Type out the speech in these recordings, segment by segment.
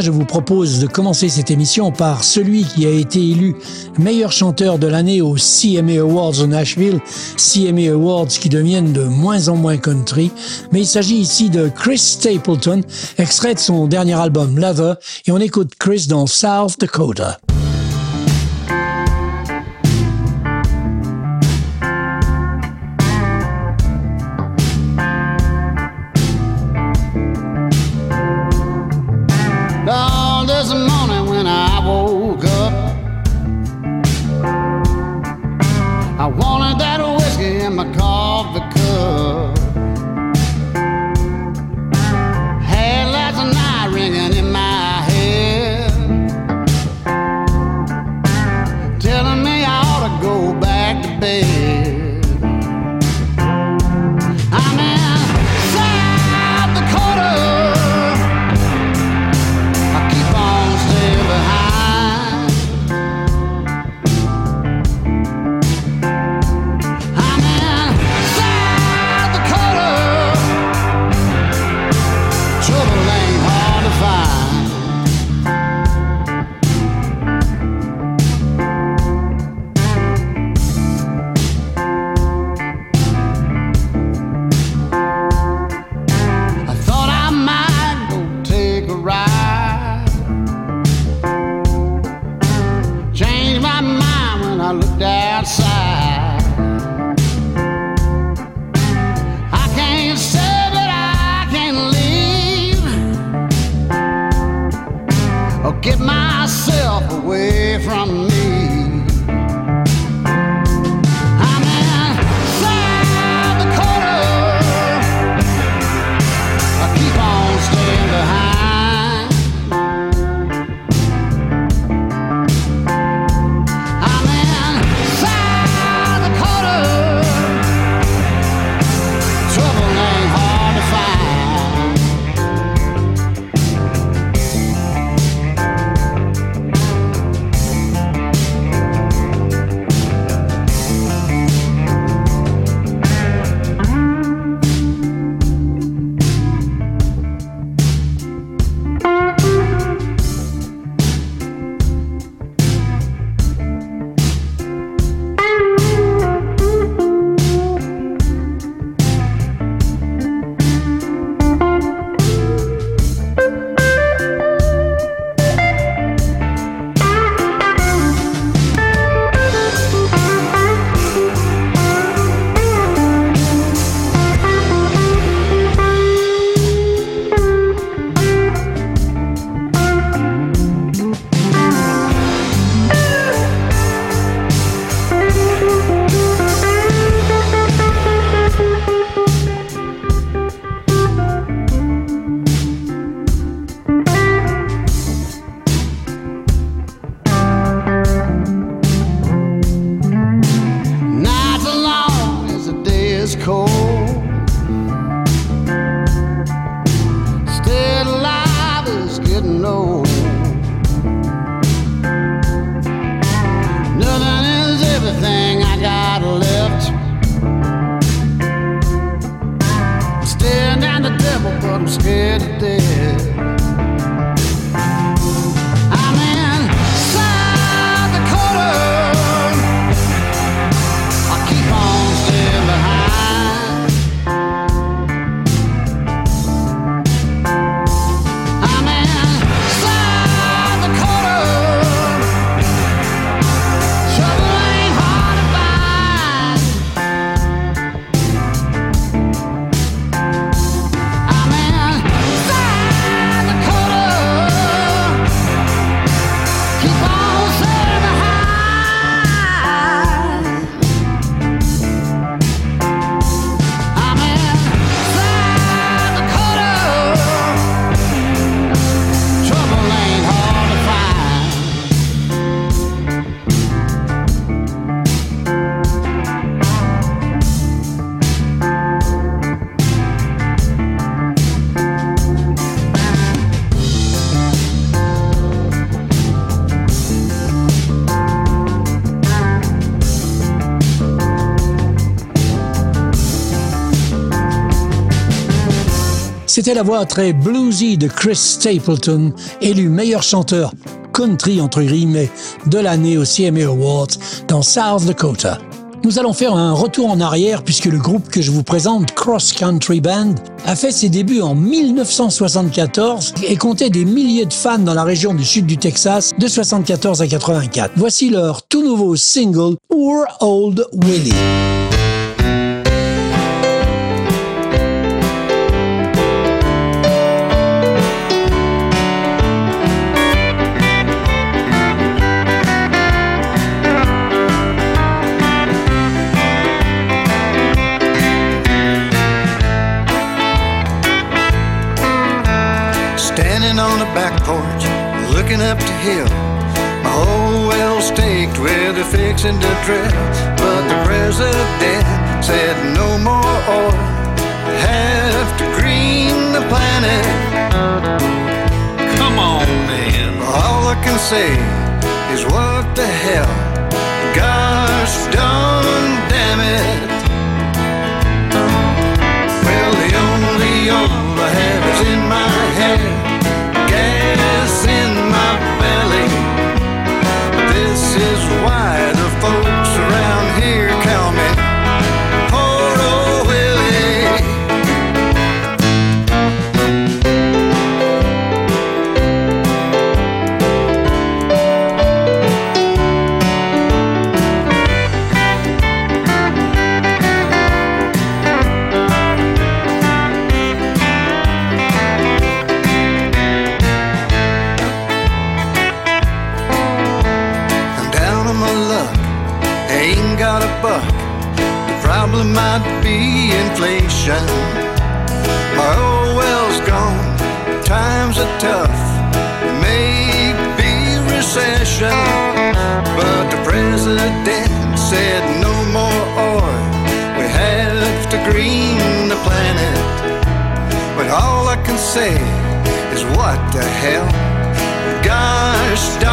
Je vous propose de commencer cette émission par celui qui a été élu meilleur chanteur de l'année aux CMA Awards de Nashville, CMA Awards qui deviennent de moins en moins country. Mais il s'agit ici de Chris Stapleton, extrait de son dernier album Lover, et on écoute Chris dans South Dakota. C'était la voix très bluesy de Chris Stapleton, élu meilleur chanteur country entre guillemets de l'année au CMA Awards dans South Dakota. Nous allons faire un retour en arrière puisque le groupe que je vous présente, Cross Country Band, a fait ses débuts en 1974 et comptait des milliers de fans dans la région du sud du Texas de 74 à 84. Voici leur tout nouveau single Poor Old Willie. Fixing to drill. But the president said no more oil. Have to green the planet. Come on, man. All I can say is what the hell. Gosh darn ocean. My old well's gone, times are tough, maybe recession. But the president said no more oil, we have to green the planet. But all I can say is what the hell, gosh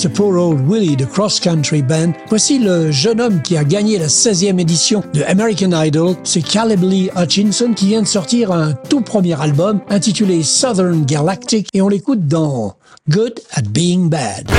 ce Poor Old Willie de Cross Country Band, voici le jeune homme qui a gagné la 16e édition de American Idol, c'est Caleb Lee Hutchinson qui vient de sortir un tout premier album intitulé Southern Galactic et on l'écoute dans Good at Being Bad.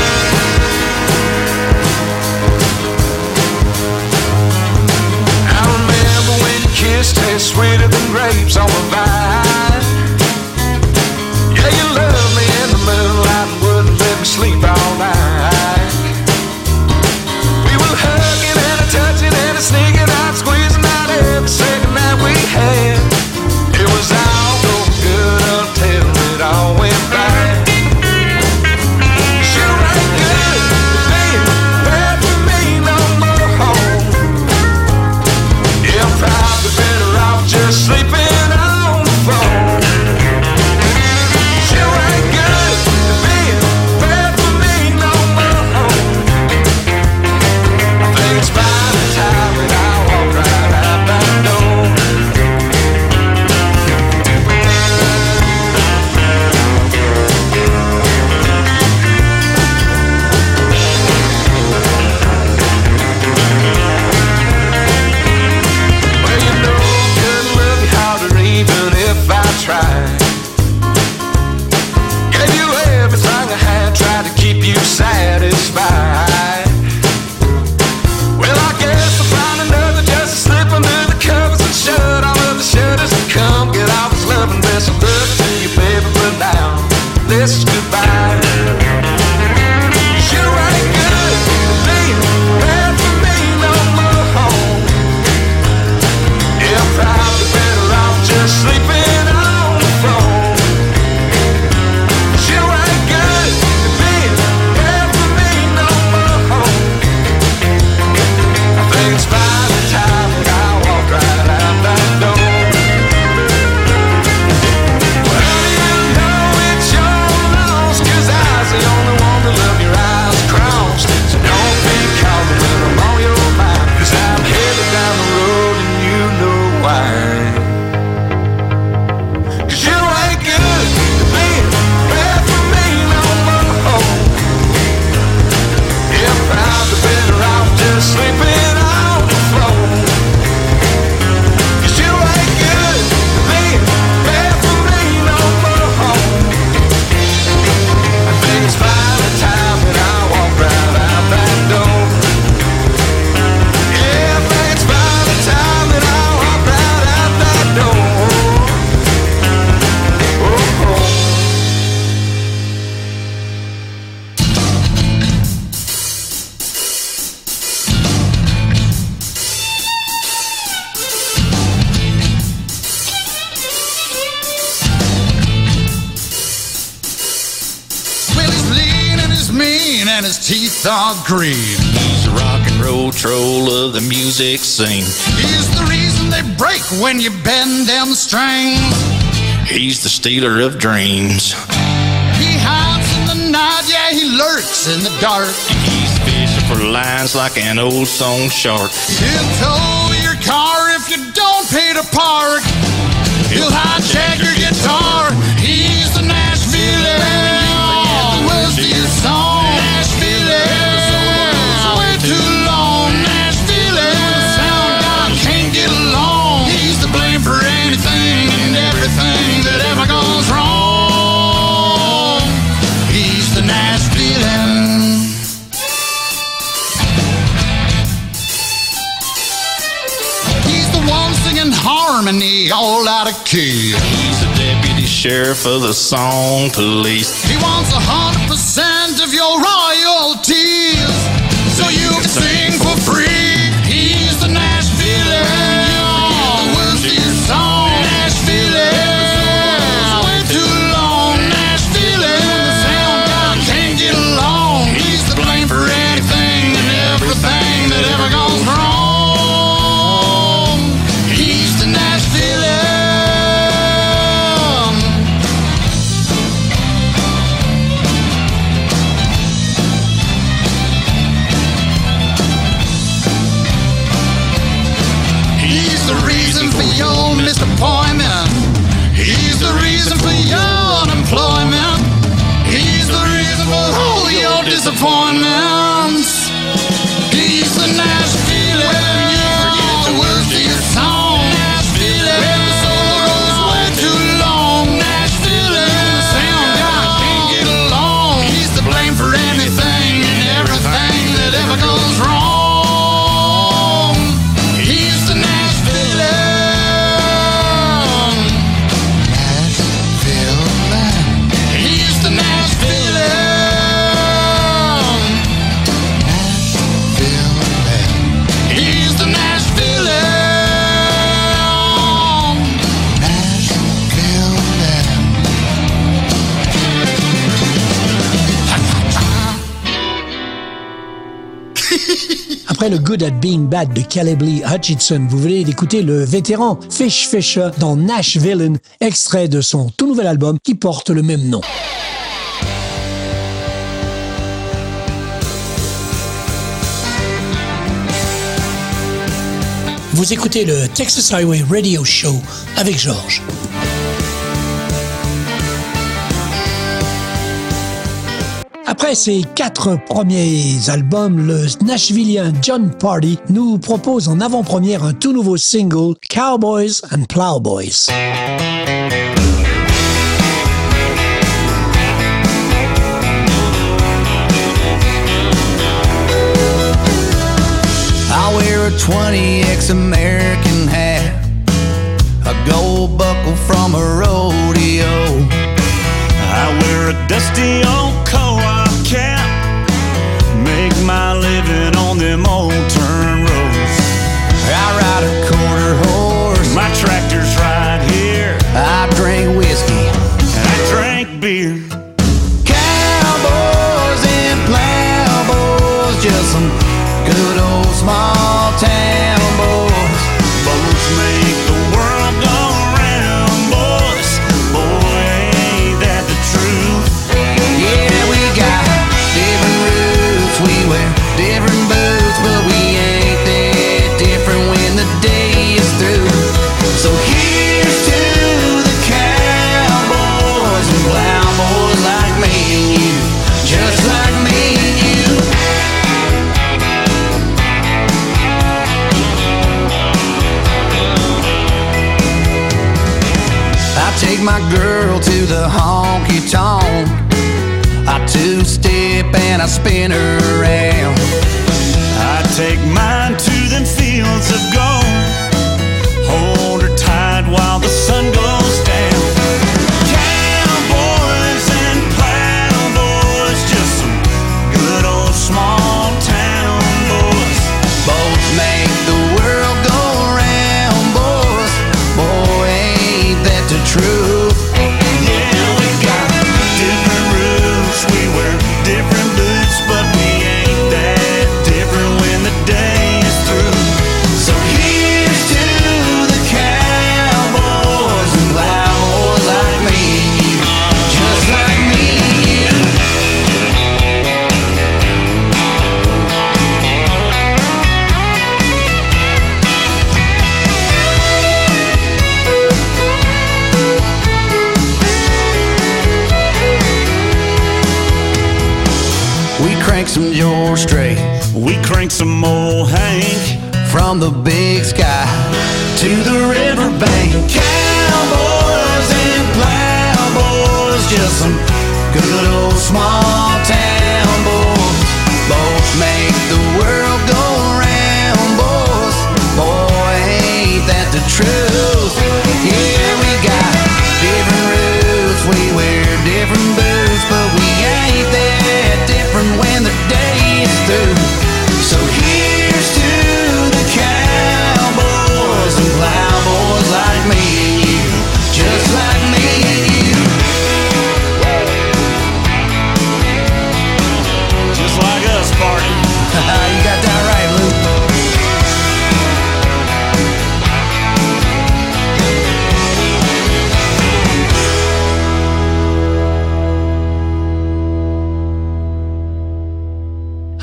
Green. He's a rock and roll troll of the music scene. He's the reason they break when you bend them strings. He's the stealer of dreams. He hides in the night, yeah, he lurks in the dark. He's fishing for lines like an old song shark. He'll tow your car if you don't pay to park. He'll hijack your guitar. He's singing harmony all out of key. He's the deputy sheriff of the song police. He wants a hundred percent of your royalties, so you can sing for free. Disappointments. Après le Good at Being Bad de Caleb Lee Hutchinson, vous venez d'écouter le vétéran Fish Fisher dans Nashville, extrait de son tout nouvel album qui porte le même nom. Vous écoutez le Texas Highway Radio Show avec Georges. Après ses quatre premiers albums, le Nashvillien John Party nous propose en avant-première un tout nouveau single, Cowboys and Plowboys. I wear a 20x American hat, a gold buckle from a rodeo. I wear a dusty old coat. can't make my living on them old terms. and I spin her around. I take mine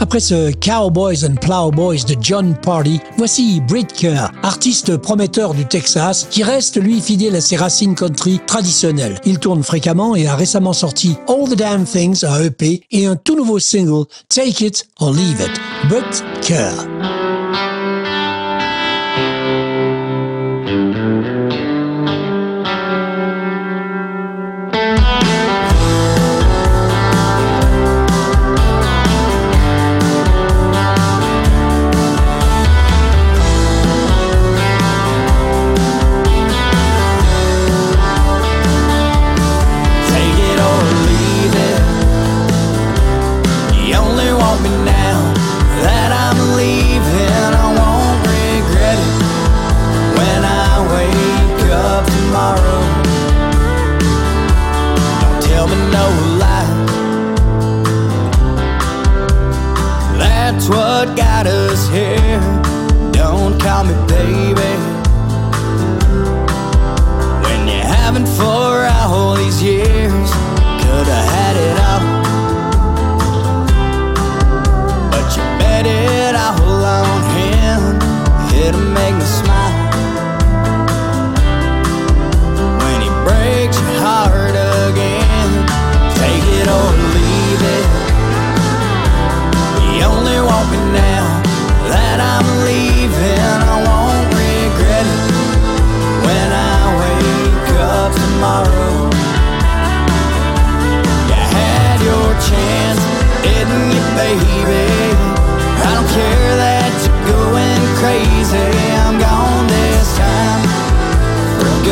Après ce Cowboys and Plowboys de John Party, voici Britker, artiste prometteur du Texas, qui reste lui fidèle à ses racines country traditionnelles. Il tourne fréquemment et a récemment sorti All the Damn Things, un EP, et un tout nouveau single, Take It or Leave It, Britker. what got us here.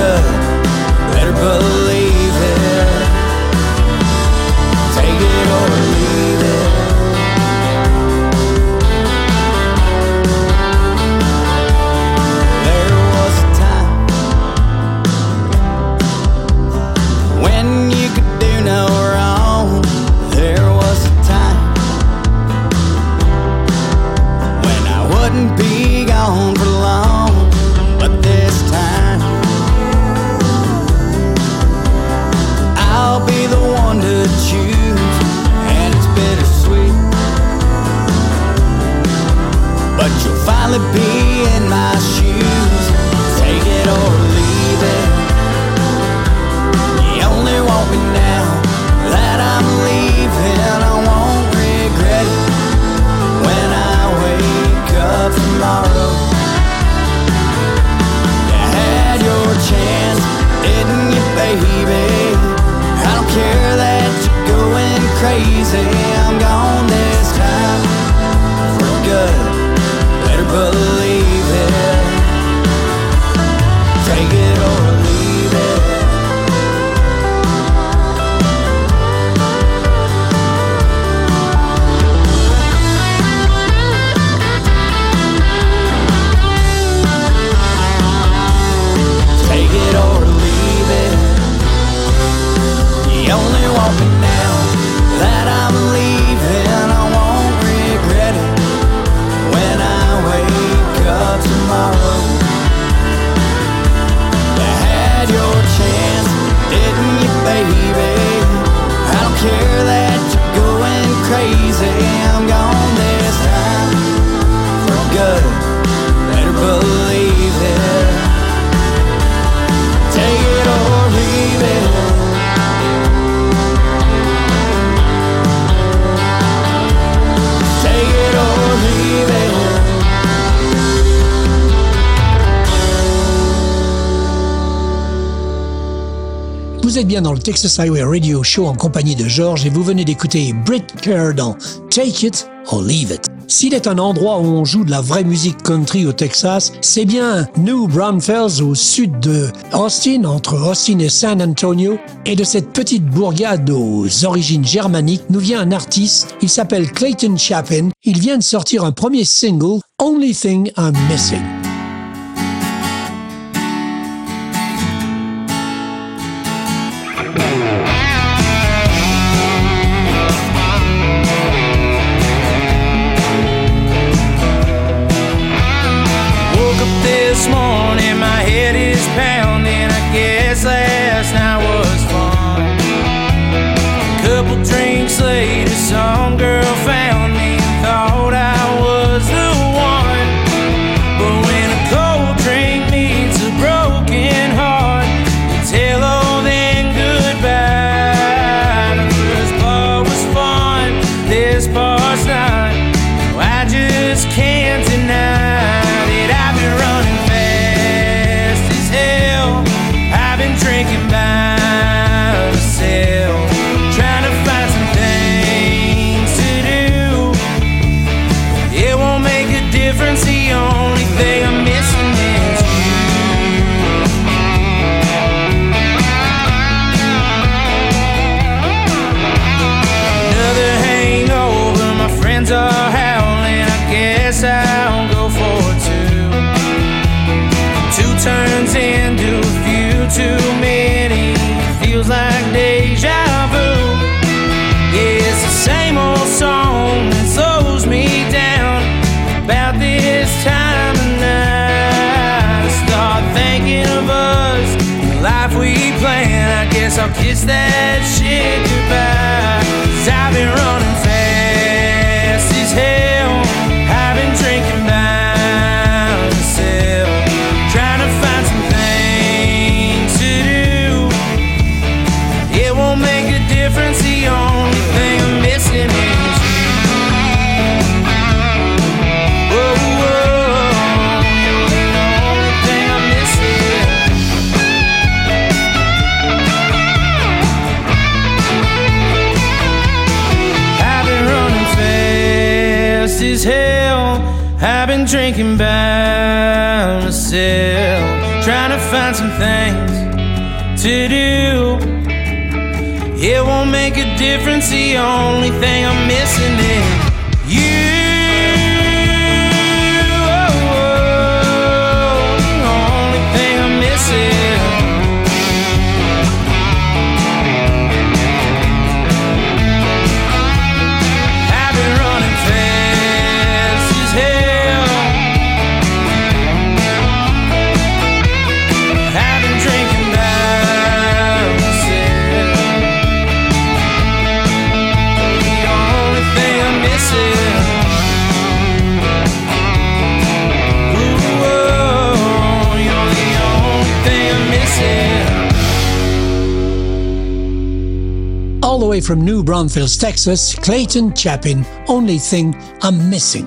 Better believe dans le Texas Highway Radio Show en compagnie de George et vous venez d'écouter Britt Kerr dans Take It or Leave It. S'il est un endroit où on joue de la vraie musique country au Texas, c'est bien New Braunfels au sud de Austin, entre Austin et San Antonio. Et de cette petite bourgade aux origines germaniques nous vient un artiste, il s'appelle Clayton Chapin. Il vient de sortir un premier single, Only Thing I'm Missing. sitting by myself, trying to find some things to do. It won't make a difference, the only thing I'm missing is. New Braunfels, Texas, Clayton Chapin, Only Thing I'm Missing.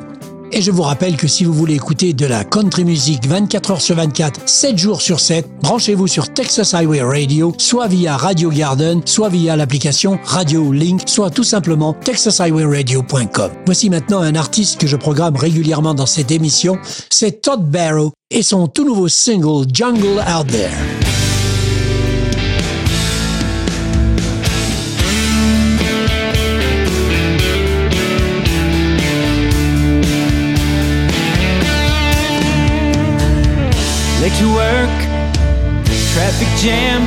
Et je vous rappelle que si vous voulez écouter de la country music 24 heures sur 24, 7 jours sur 7, branchez-vous sur Texas Highway Radio, soit via Radio Garden, soit via l'application Radio Link, soit tout simplement texashighwayradio.com. Voici maintenant un artiste que je programme régulièrement dans cette émission, c'est Todd Barrow et son tout nouveau single Jungle Out There. Late to work, traffic jam.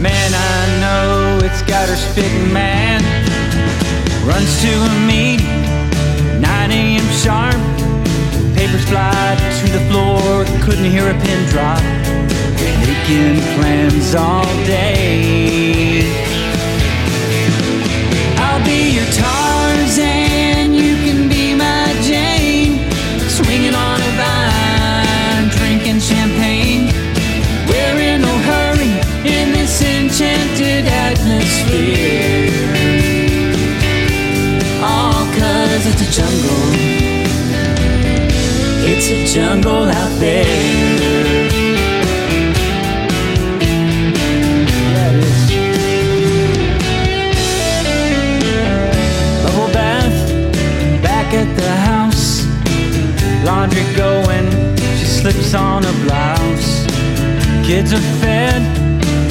Man, I know it's got her spitting mad. Runs to a meeting, 9 a.m. sharp. Papers fly to the floor, couldn't hear a pin drop. Making plans all day. Jungle. It's a jungle out there. Bubble bath, back at the house. Laundry going, she slips on a blouse. Kids are fed,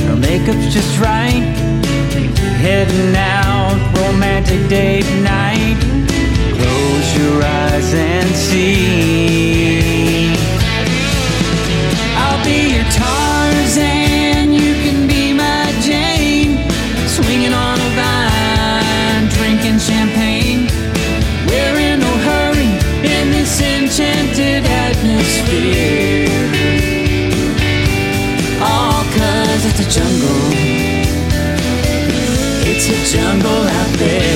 her makeup's just right. Heading out, romantic date night. Your eyes and see. I'll be your Tarzan, you can be my Jane. Swinging on a vine, drinking champagne. We're in no hurry in this enchanted atmosphere. All cause it's a jungle. It's a jungle out there.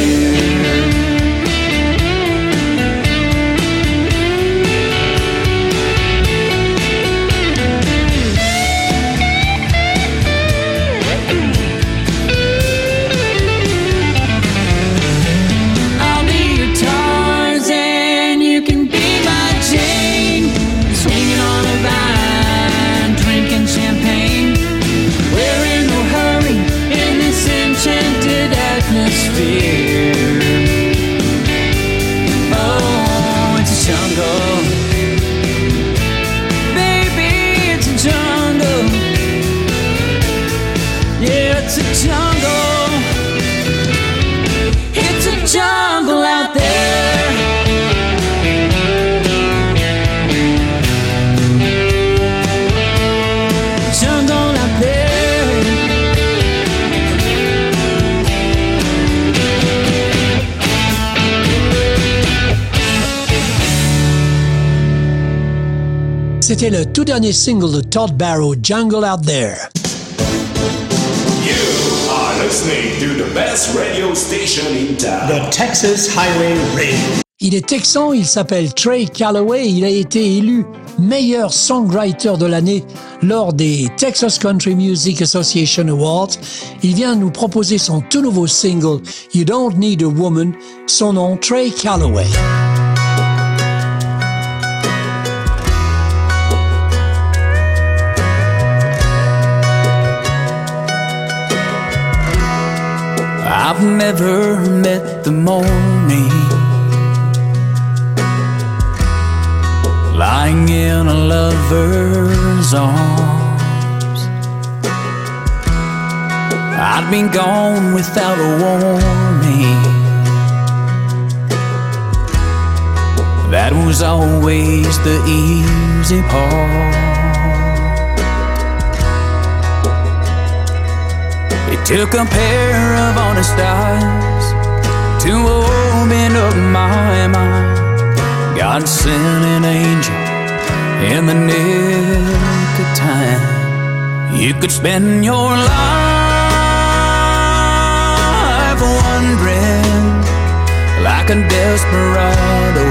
C'était le tout dernier single de Todd Barrow, Jungle Out There. You are listening to the best radio station in town. The Texas Highway Radio. Il est texan, il s'appelle Trey Calloway, il a été élu meilleur songwriter de l'année lors des Texas Country Music Association Awards. Il vient nous proposer son tout nouveau single You Don't Need a Woman, son nom Trey Calloway. I've never met the morning lying in a lover's arms. I'd been gone without a warning. That was always the easy part. Took a pair of honest eyes to open up my mind. God sent an angel in the nick of time. You could spend your life wondering like a desperado.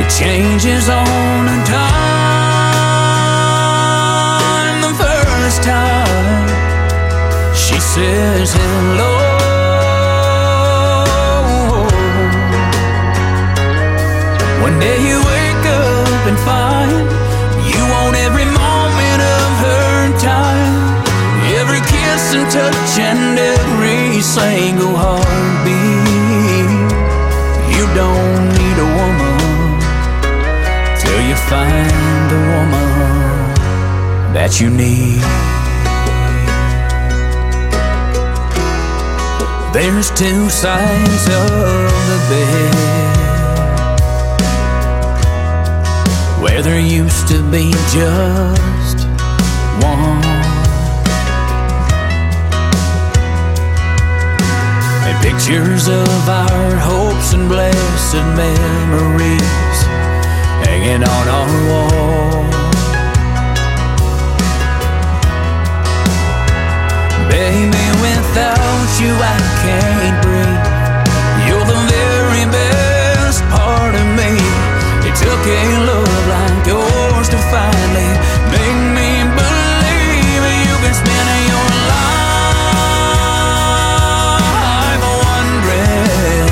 It changes on a dime time says hello. One day you wake up and find you want every moment of her time, every kiss and touch and every single heartbeat. You don't need a woman till you find that you need. There's two sides of the bed where there used to be just one. And pictures of our hopes and blessed memories hanging on our wall. Baby, without you I can't breathe. You're the very best part of me. It took a love like yours to finally make me believe you your life wondering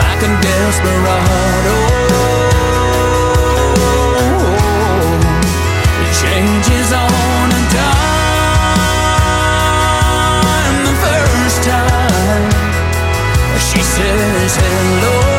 like a desperado. She says hello.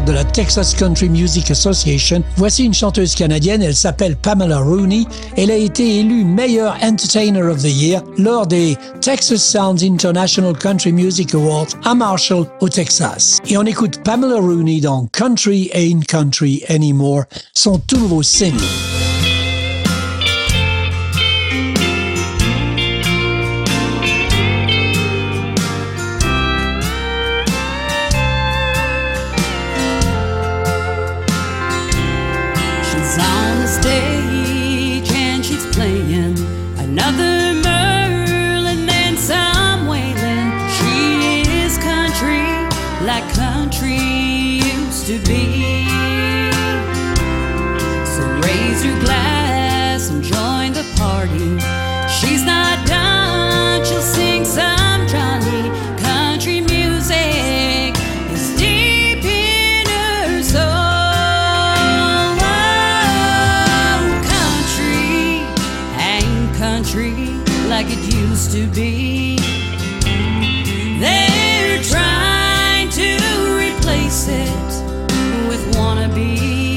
De la Texas Country Music Association, voici une chanteuse canadienne, elle s'appelle Pamela Rooney. Elle a été élue meilleure Entertainer of the Year lors des Texas Sounds International Country Music Awards à Marshall, au Texas. Et on écoute Pamela Rooney dans Country Ain't Country Anymore, son tout nouveau single. like it used to be. They're trying to replace it with wannabes.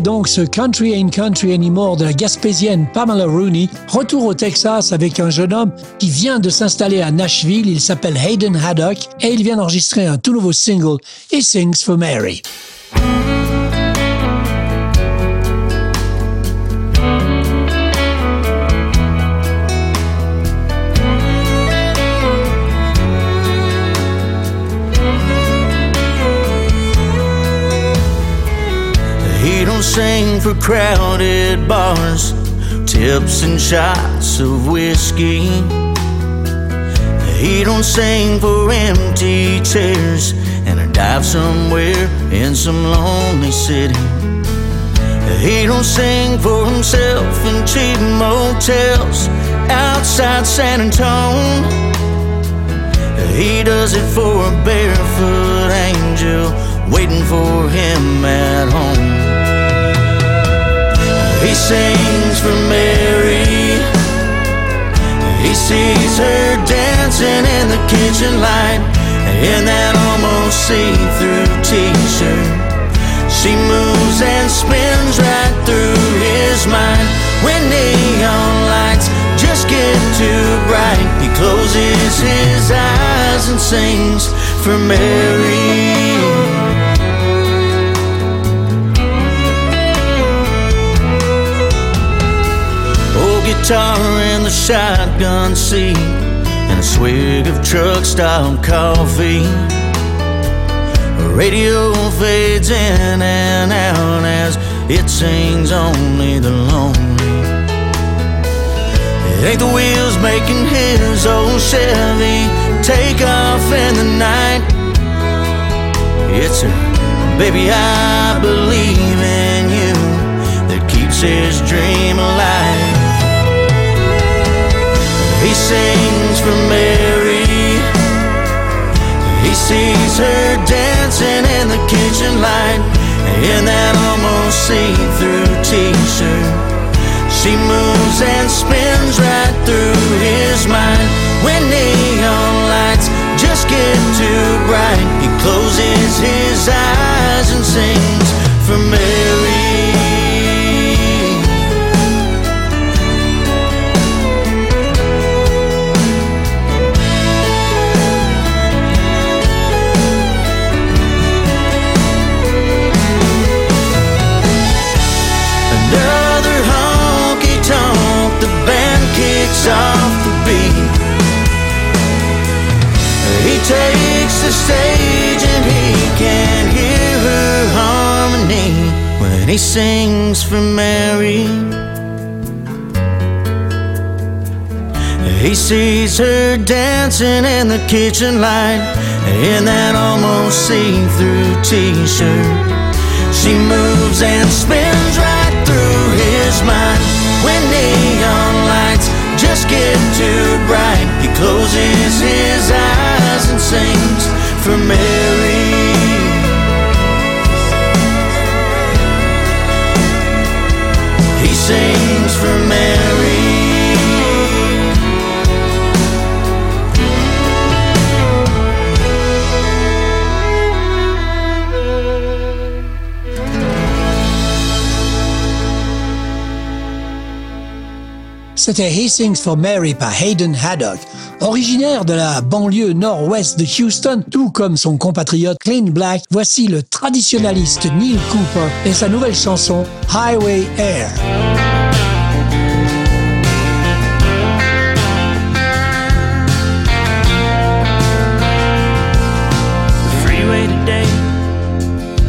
Donc ce Country Ain't Country Anymore de la Gaspésienne Pamela Rooney, retour au Texas avec un jeune homme qui vient de s'installer à Nashville. Il s'appelle Hayden Haddock et il vient d'enregistrer un tout nouveau single, He Sings for Mary. Don't sing for crowded bars, tips and shots of whiskey. He don't sing for empty chairs and a dive somewhere in some lonely city. He don't sing for himself in cheap motels outside San Antonio. He does it for a barefoot angel waiting for him at home. He sings for Mary. He sees her dancing in the kitchen light in that almost see-through t-shirt. She moves and spins right through his mind when neon lights just get too bright. He closes his eyes and sings for Mary. Guitar in the shotgun seat and a swig of truck stop coffee. Radio fades in and out as it sings only the lonely. It ain't the wheels making his old Chevy take off in the night. It's a baby, I believe in you that keeps his dream alive. He sings for Mary. He sees her dancing in the kitchen light in that almost see-through t-shirt. She moves and spins right through his mind when neon lights just get too bright. He closes his eyes and sings for Mary. Takes the stage and he can hear her harmony when he sings for Mary. He sees her dancing in the kitchen light in that almost see-through t-shirt. She moves and spins right through his mind when neon lights just get too bright. He closes for Mary. He sings for Mary. C'était He Sings for Mary par Hayden Haddock. Originaire de la banlieue nord-ouest de Houston, tout comme son compatriote Clean Black, voici le traditionnaliste Neil Cooper et sa nouvelle chanson Highway Air.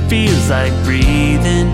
Feels like breathing.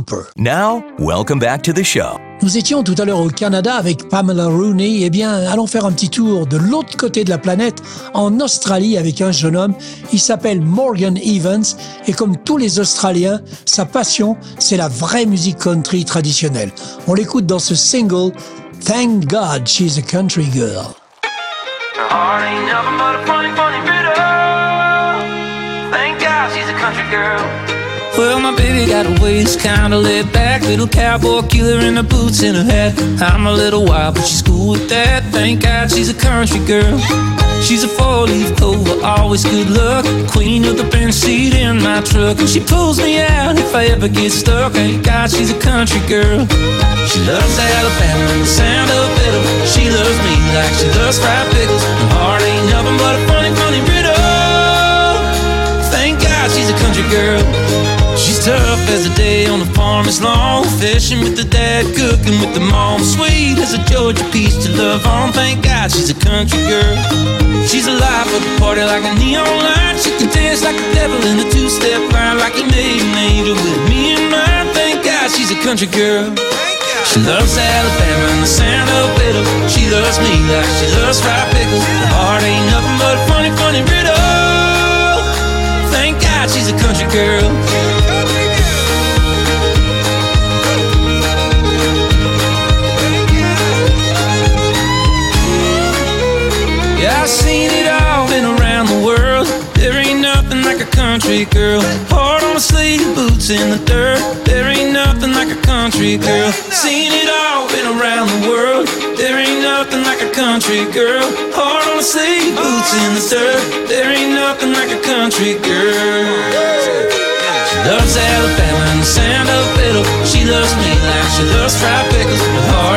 Cooper. Now, welcome back to the show. Nous étions tout à l'heure au Canada avec Pamela Rooney. Eh bien, allons faire un petit tour de l'autre côté de la planète, en Australie, avec un jeune homme. Il s'appelle Morgan Evans. Et comme tous les Australiens, sa passion, c'est la vraie musique country traditionnelle. On l'écoute dans ce single, Thank God She's a Country Girl. Thank God she's a country girl. Well, my baby got a waist kinda laid back, little cowboy killer in the boots in her hat. I'm a little wild, but she's cool with that. Thank God she's a country girl. She's a four-leaf clover, always good luck. Queen of the bench seat in my truck, and she pulls me out if I ever get stuck. Thank God she's a country girl. She loves Alabama and the sound of fiddle. She loves me like she loves fried pickles. Her heart ain't nothing but a funny, funny riddle. Thank God she's a country girl. She's tough as a day on the farm is long. Fishing with the dad, cooking with the mom. Sweet as a Georgia peach to love on. Thank God she's a country girl. She's alive for the party like a neon light. She can dance like a devil in a two-step line, like he made an angel with me in mind. Thank God she's a country girl. She loves Alabama and the sound of fiddle. She loves me like she loves fried pickles. Her heart ain't nothing but a funny, funny riddle. Thank God she's a country girl. Seen it all, been around the world. There ain't nothing like a country girl. Heart on the sleeve, boots in the dirt. There ain't nothing like a country girl. Seen it all, been around the world. There ain't nothing like a country girl. Heart on the sleeve, boots in the dirt. There ain't nothing like a country girl. She loves Alabama and the sound of fiddle. She loves me like she loves fried pickles. Her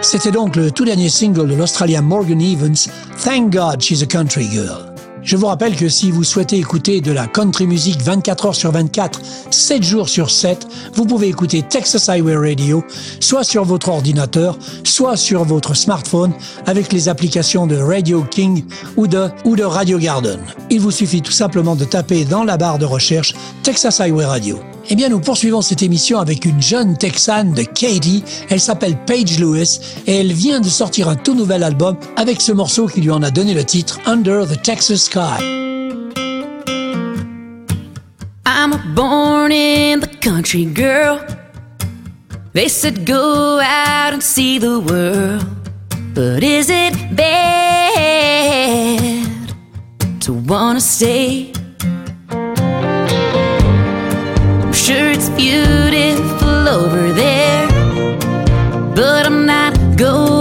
C'était donc le tout dernier single de l'Australien Morgan Evans, Thank God She's a Country Girl. Je vous rappelle que si vous souhaitez écouter de la country music 24 heures sur 24, 7 jours sur 7, vous pouvez écouter Texas Highway Radio, soit sur votre ordinateur, soit sur votre smartphone avec les applications de Radio King ou de, ou de Radio Garden. Il vous suffit tout simplement de taper dans la barre de recherche Texas Highway Radio. Eh bien, nous poursuivons cette émission avec une jeune Texane de Katy. Elle s'appelle Paige Lewis et elle vient de sortir un tout nouvel album avec ce morceau qui lui en a donné le titre Under the Texas I'm a born in the country girl. They said go out and see the world. But is it bad to wanna stay? I'm sure it's beautiful over there. But I'm not going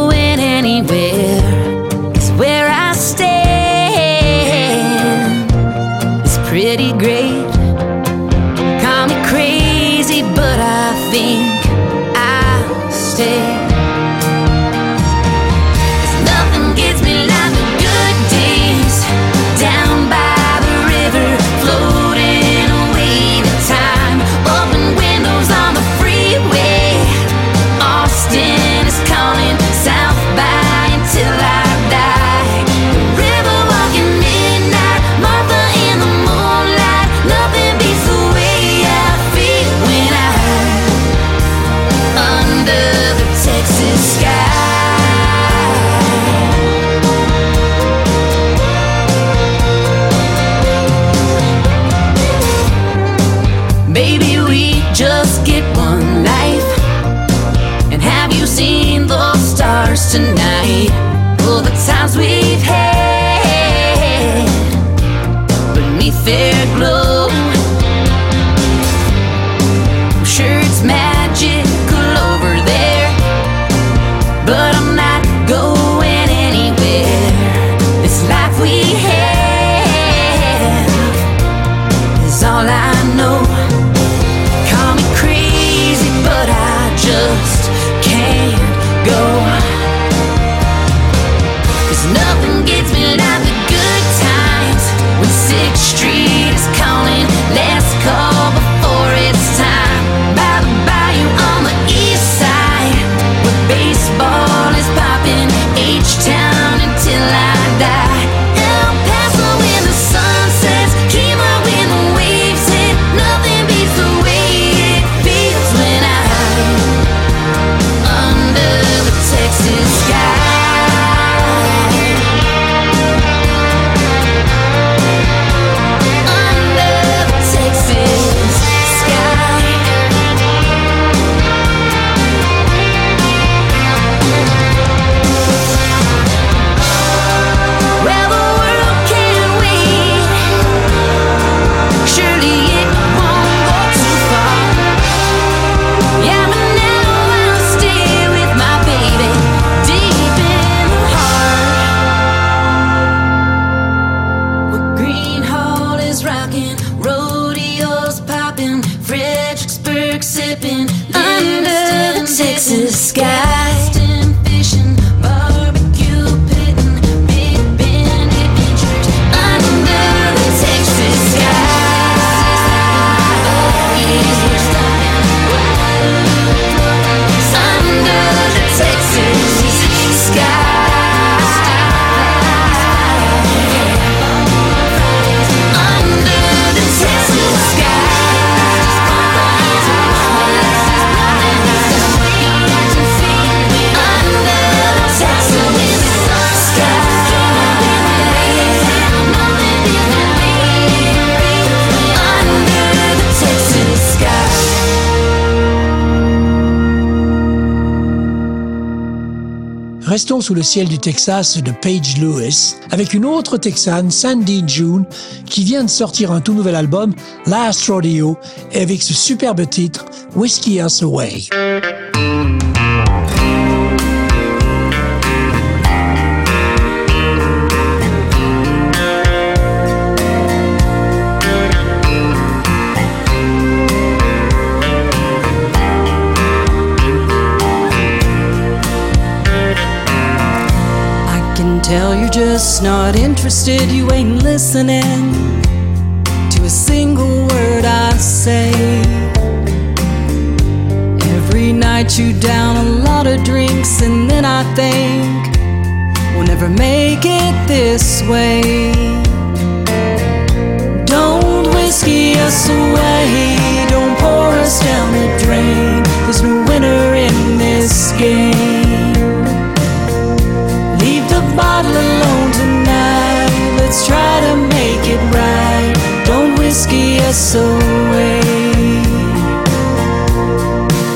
sous le ciel du Texas de Paige Lewis avec une autre Texane, Sandy June, qui vient de sortir un tout nouvel album, Last Rodeo, avec ce superbe titre, Whiskey Us Away. Just not interested, you ain't listening to a single word I say. Every night you down a lot of drinks, and then I think we'll never make it this way. Don't whiskey us away, don't pour us down the drain. There's no winner in this game. Us away.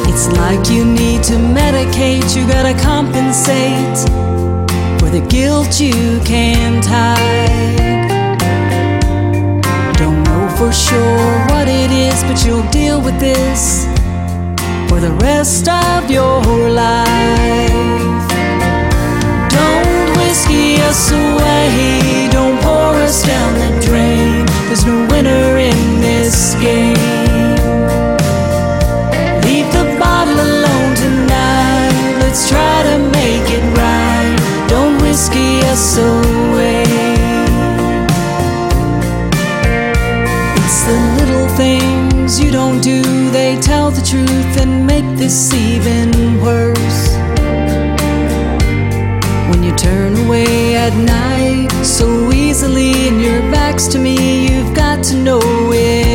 It's like you need to medicate, you gotta compensate for the guilt you can't hide. Don't know for sure what it is, but you'll deal with this for the rest of your life. Don't whiskey us away, don't pour us down the drain. There's no winner in this game. Leave the bottle alone tonight. Let's try to make it right. Don't whiskey us away. It's the little things you don't do, they tell the truth and make this even worse. When you turn away at night so easily and your back's to me, to know it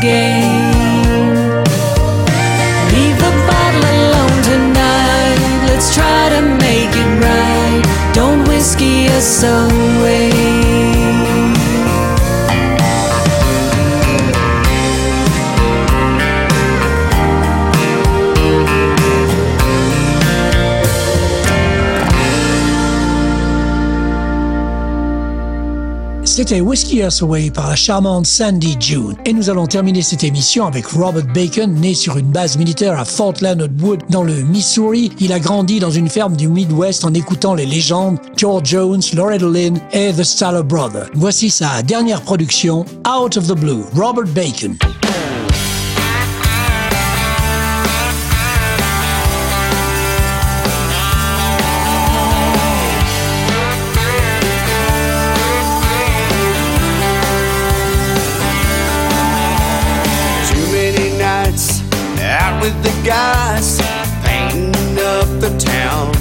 this C'était Whiskey Us Away par la charmante Sandy June. Et nous allons terminer cette émission avec Robert Bacon, né sur une base militaire à Fort Leonard Wood dans le Missouri. Il a grandi dans une ferme du Midwest en écoutant les légendes George Jones, Loretta Lynn et The Stellar Brothers. Voici sa dernière production, Out of the Blue, Robert Bacon. Out with the guys, painting up the town.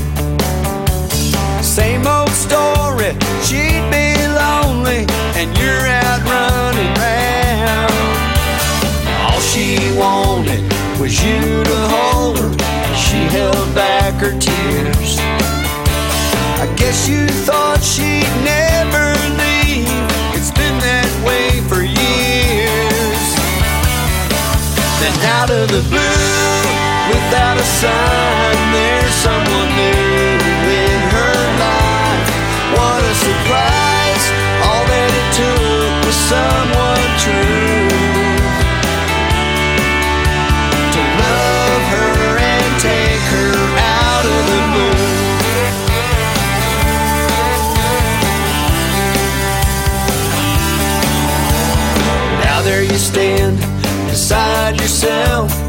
Same old story, she'd be lonely, and you're out running round. All she wanted was you to hold her, she held back her tears. I guess you thought she'd never out of the blue, without a sign, yourself.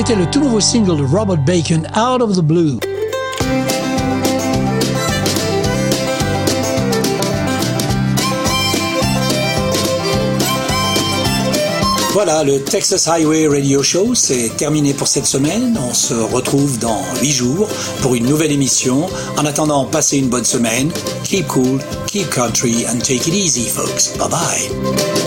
C'était le tout nouveau single de Robert Bacon, Out of the Blue. Voilà, le Texas Highway Radio Show, c'est terminé pour cette semaine. On se retrouve dans 8 jours pour une nouvelle émission. En attendant, passez une bonne semaine. Keep cool, keep country, and take it easy, folks. Bye bye.